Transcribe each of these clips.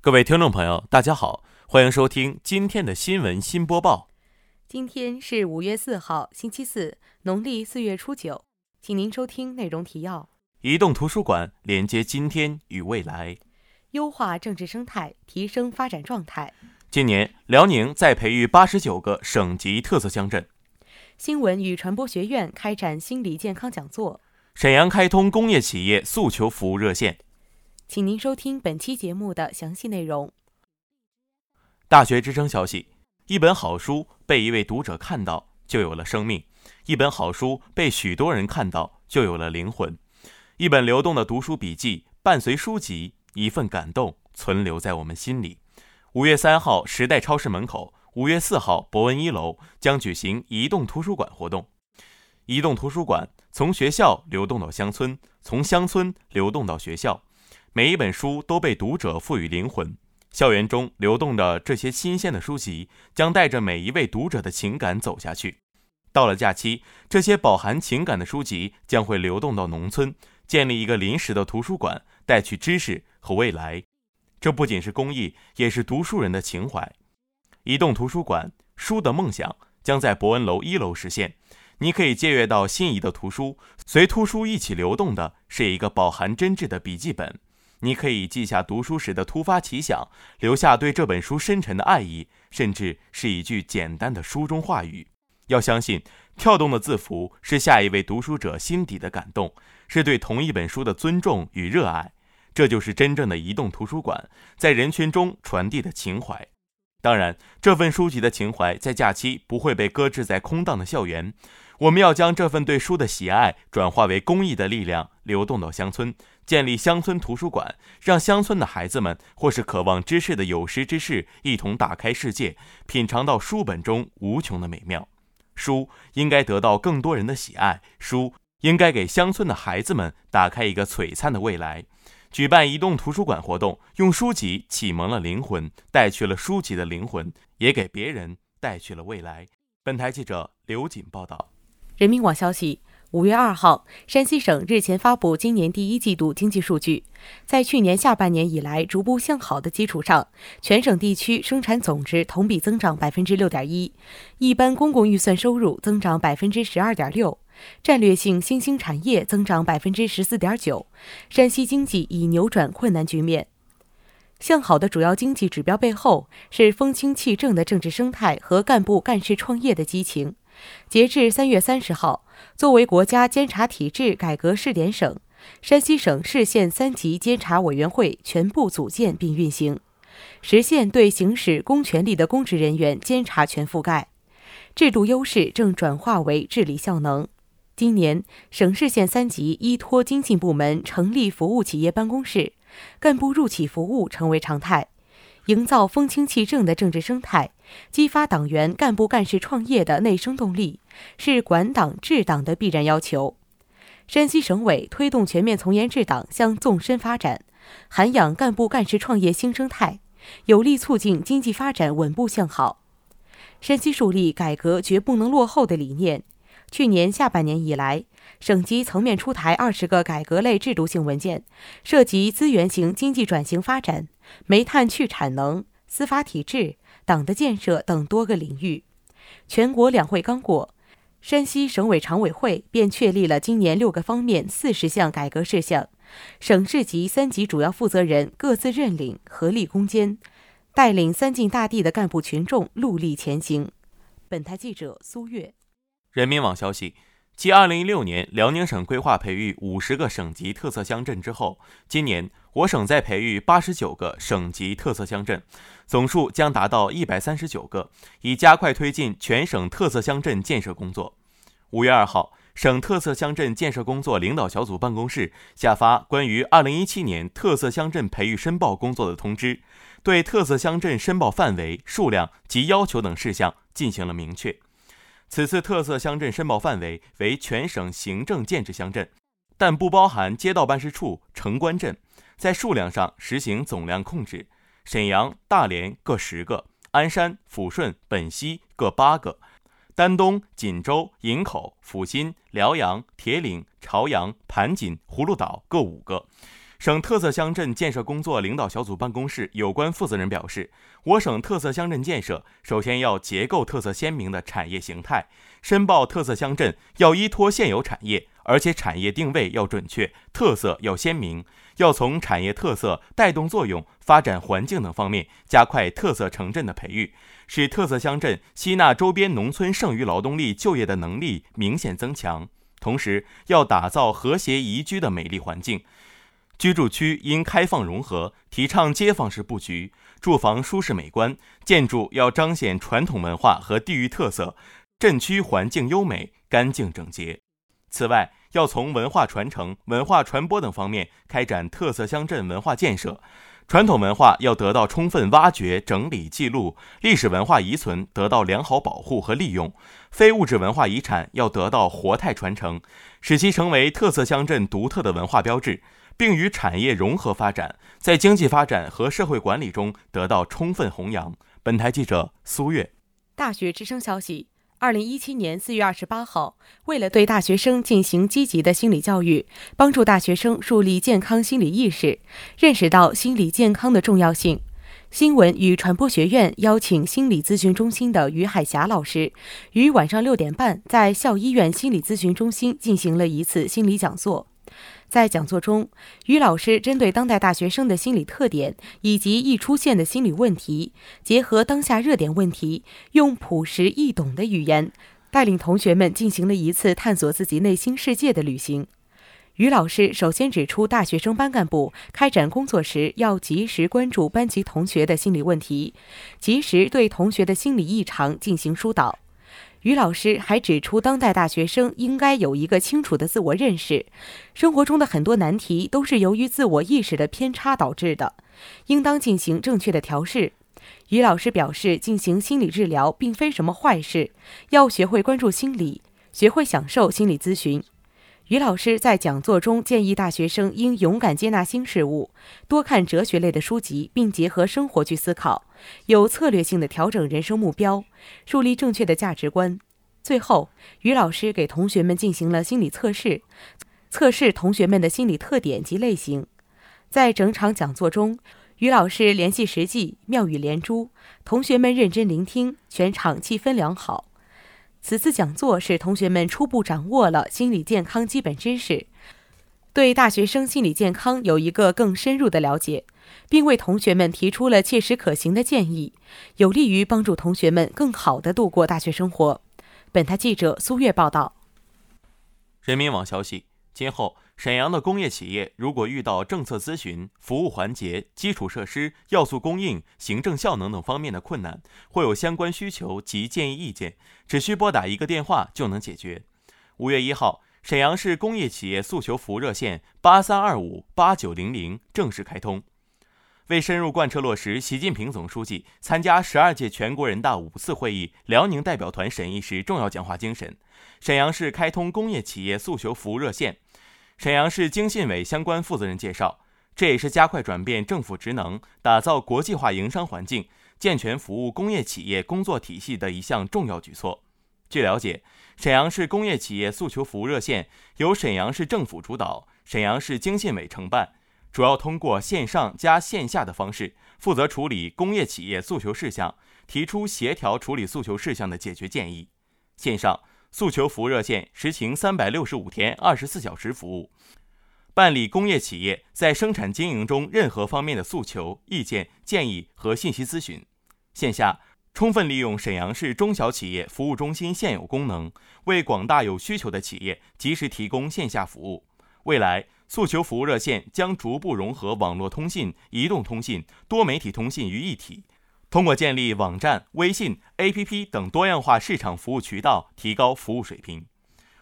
各位听众朋友，大家好，欢迎收听今天的新闻新播报。今天是五月四号，星期四，农历四月初九。请您收听内容提要：移动图书馆连接今天与未来，优化政治生态，提升发展状态。今年辽宁再培育八十九个省级特色乡镇。新闻与传播学院开展心理健康讲座。沈阳开通工业企业诉求服务热线。请您收听本期节目的详细内容。大学之声消息：一本好书被一位读者看到，就有了生命；一本好书被许多人看到，就有了灵魂。一本流动的读书笔记，伴随书籍，一份感动存留在我们心里。五月三号，时代超市门口；五月四号，博文一楼将举行移动图书馆活动。移动图书馆从学校流动到乡村，从乡村流动到学校。每一本书都被读者赋予灵魂，校园中流动的这些新鲜的书籍，将带着每一位读者的情感走下去。到了假期，这些饱含情感的书籍将会流动到农村，建立一个临时的图书馆，带去知识和未来。这不仅是公益，也是读书人的情怀。移动图书馆，书的梦想将在博文楼一楼实现。你可以借阅到心仪的图书，随图书一起流动的是一个饱含真挚的笔记本。你可以记下读书时的突发奇想，留下对这本书深沉的爱意，甚至是一句简单的书中话语。要相信，跳动的字符是下一位读书者心底的感动，是对同一本书的尊重与热爱。这就是真正的移动图书馆在人群中传递的情怀。当然，这份书籍的情怀在假期不会被搁置在空荡的校园。我们要将这份对书的喜爱转化为公益的力量，流动到乡村，建立乡村图书馆，让乡村的孩子们或是渴望知识的有识之士一同打开世界，品尝到书本中无穷的美妙。书应该得到更多人的喜爱，书应该给乡村的孩子们打开一个璀璨的未来。举办移动图书馆活动，用书籍启蒙了灵魂，带去了书籍的灵魂，也给别人带去了未来。本台记者刘瑾报道。人民网消息，五月二号，山西省日前发布今年第一季度经济数据，在去年下半年以来逐步向好的基础上，全省地区生产总值同比增长百分之六点一，一般公共预算收入增长百分之十二点六，战略性新兴产业增长百分之十四点九，山西经济已扭转困难局面。向好的主要经济指标背后，是风清气正的政治生态和干部干事创业的激情。截至三月三十号，作为国家监察体制改革试点省，山西省市县三级监察委员会全部组建并运行，实现对行使公权力的公职人员监察权覆盖，制度优势正转化为治理效能。今年，省市县三级依托经信部门成立服务企业办公室，干部入企服务成为常态。营造风清气正的政治生态，激发党员干部干事创业的内生动力，是管党治党的必然要求。山西省委推动全面从严治党向纵深发展，涵养干部干事创业新生态，有力促进经济发展稳步向好。山西树立改革绝不能落后的理念。去年下半年以来，省级层面出台二十个改革类制度性文件，涉及资源型经济转型发展、煤炭去产能、司法体制、党的建设等多个领域。全国两会刚过，山西省委常委会便确立了今年六个方面四十项改革事项，省市级三级主要负责人各自认领，合力攻坚，带领三晋大地的干部群众戮力前行。本台记者苏月。人民网消息，继2016年辽宁省规划培育50个省级特色乡镇之后，今年我省在培育89个省级特色乡镇，总数将达到139个，以加快推进全省特色乡镇建设工作。5月2号，省特色乡镇建设工作领导小组办公室下发关于2017年特色乡镇培育申报工作的通知，对特色乡镇申报范围、数量及要求等事项进行了明确。此次特色乡镇申报范围为全省行政建制乡镇，但不包含街道办事处、城关镇。在数量上实行总量控制，沈阳、大连各十个，鞍山、抚顺、本溪各八个，丹东、锦州、营口、阜新、辽阳、铁岭、朝阳、盘锦、葫芦岛各五个。省特色乡镇建设工作领导小组办公室有关负责人表示，我省特色乡镇建设首先要结构特色鲜明的产业形态，申报特色乡镇要依托现有产业，而且产业定位要准确，特色要鲜明，要从产业特色、带动作用、发展环境等方面加快特色城镇的培育，使特色乡镇吸纳周边农村剩余劳动力就业的能力明显增强。同时，要打造和谐宜居的美丽环境。居住区应开放融合，提倡街坊式布局，住房舒适美观，建筑要彰显传统文化和地域特色，镇区环境优美、干净整洁。此外，要从文化传承、文化传播等方面开展特色乡镇文化建设，传统文化要得到充分挖掘、整理、记录，历史文化遗存得到良好保护和利用，非物质文化遗产要得到活态传承，使其成为特色乡镇独特的文化标志。并与产业融合发展，在经济发展和社会管理中得到充分弘扬。本台记者苏月。大学之声消息：二零一七年四月二十八号，为了对大学生进行积极的心理教育，帮助大学生树立健康心理意识，认识到心理健康的重要性，新闻与传播学院邀请心理咨询中心的于海霞老师，于晚上六点半在校医院心理咨询中心进行了一次心理讲座。在讲座中，于老师针对当代大学生的心理特点以及易出现的心理问题，结合当下热点问题，用朴实易懂的语言，带领同学们进行了一次探索自己内心世界的旅行。于老师首先指出，大学生班干部开展工作时，要及时关注班级同学的心理问题，及时对同学的心理异常进行疏导。于老师还指出，当代大学生应该有一个清楚的自我认识，生活中的很多难题都是由于自我意识的偏差导致的，应当进行正确的调试。于老师表示，进行心理治疗并非什么坏事，要学会关注心理，学会享受心理咨询。于老师在讲座中建议大学生应勇敢接纳新事物，多看哲学类的书籍，并结合生活去思考，有策略性的调整人生目标，树立正确的价值观。最后，于老师给同学们进行了心理测试，测试同学们的心理特点及类型。在整场讲座中，于老师联系实际，妙语连珠，同学们认真聆听，全场气氛良好。此次讲座使同学们初步掌握了心理健康基本知识，对大学生心理健康有一个更深入的了解，并为同学们提出了切实可行的建议，有利于帮助同学们更好地度过大学生活。本台记者苏月报道。人民网消息，今后。沈阳的工业企业如果遇到政策咨询、服务环节、基础设施、要素供应、行政效能等方面的困难，或有相关需求及建议意见，只需拨打一个电话就能解决。五月一号，沈阳市工业企业诉求服务热线八三二五八九零零正式开通。为深入贯彻落实习近平总书记参加十二届全国人大五次会议辽宁代表团审议时重要讲话精神，沈阳市开通工业企业诉求服务热线。沈阳市经信委相关负责人介绍，这也是加快转变政府职能、打造国际化营商环境、健全服务工业企业工作体系的一项重要举措。据了解，沈阳市工业企业诉求服务热线由沈阳市政府主导，沈阳市经信委承办，主要通过线上加线下的方式，负责处理工业企业诉求事项，提出协调处理诉求事项的解决建议。线上。诉求服务热线实行三百六十五天、二十四小时服务，办理工业企业在生产经营中任何方面的诉求、意见、建议和信息咨询。线下充分利用沈阳市中小企业服务中心现有功能，为广大有需求的企业及时提供线下服务。未来，诉求服务热线将逐步融合网络通信、移动通信、多媒体通信于一体。通过建立网站、微信、APP 等多样化市场服务渠道，提高服务水平。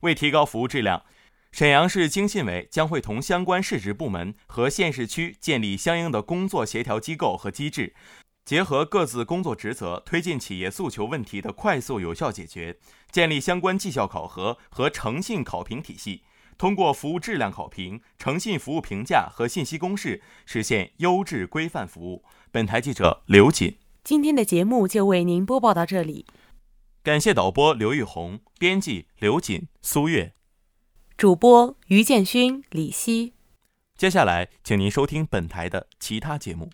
为提高服务质量，沈阳市经信委将会同相关市直部门和县市区建立相应的工作协调机构和机制，结合各自工作职责，推进企业诉求问题的快速有效解决。建立相关绩效考核和诚信考评体系，通过服务质量考评、诚信服务评价和信息公示，实现优质规范服务。本台记者刘锦。今天的节目就为您播报到这里，感谢导播刘玉红，编辑刘锦、苏月，主播于建勋、李希。接下来，请您收听本台的其他节目。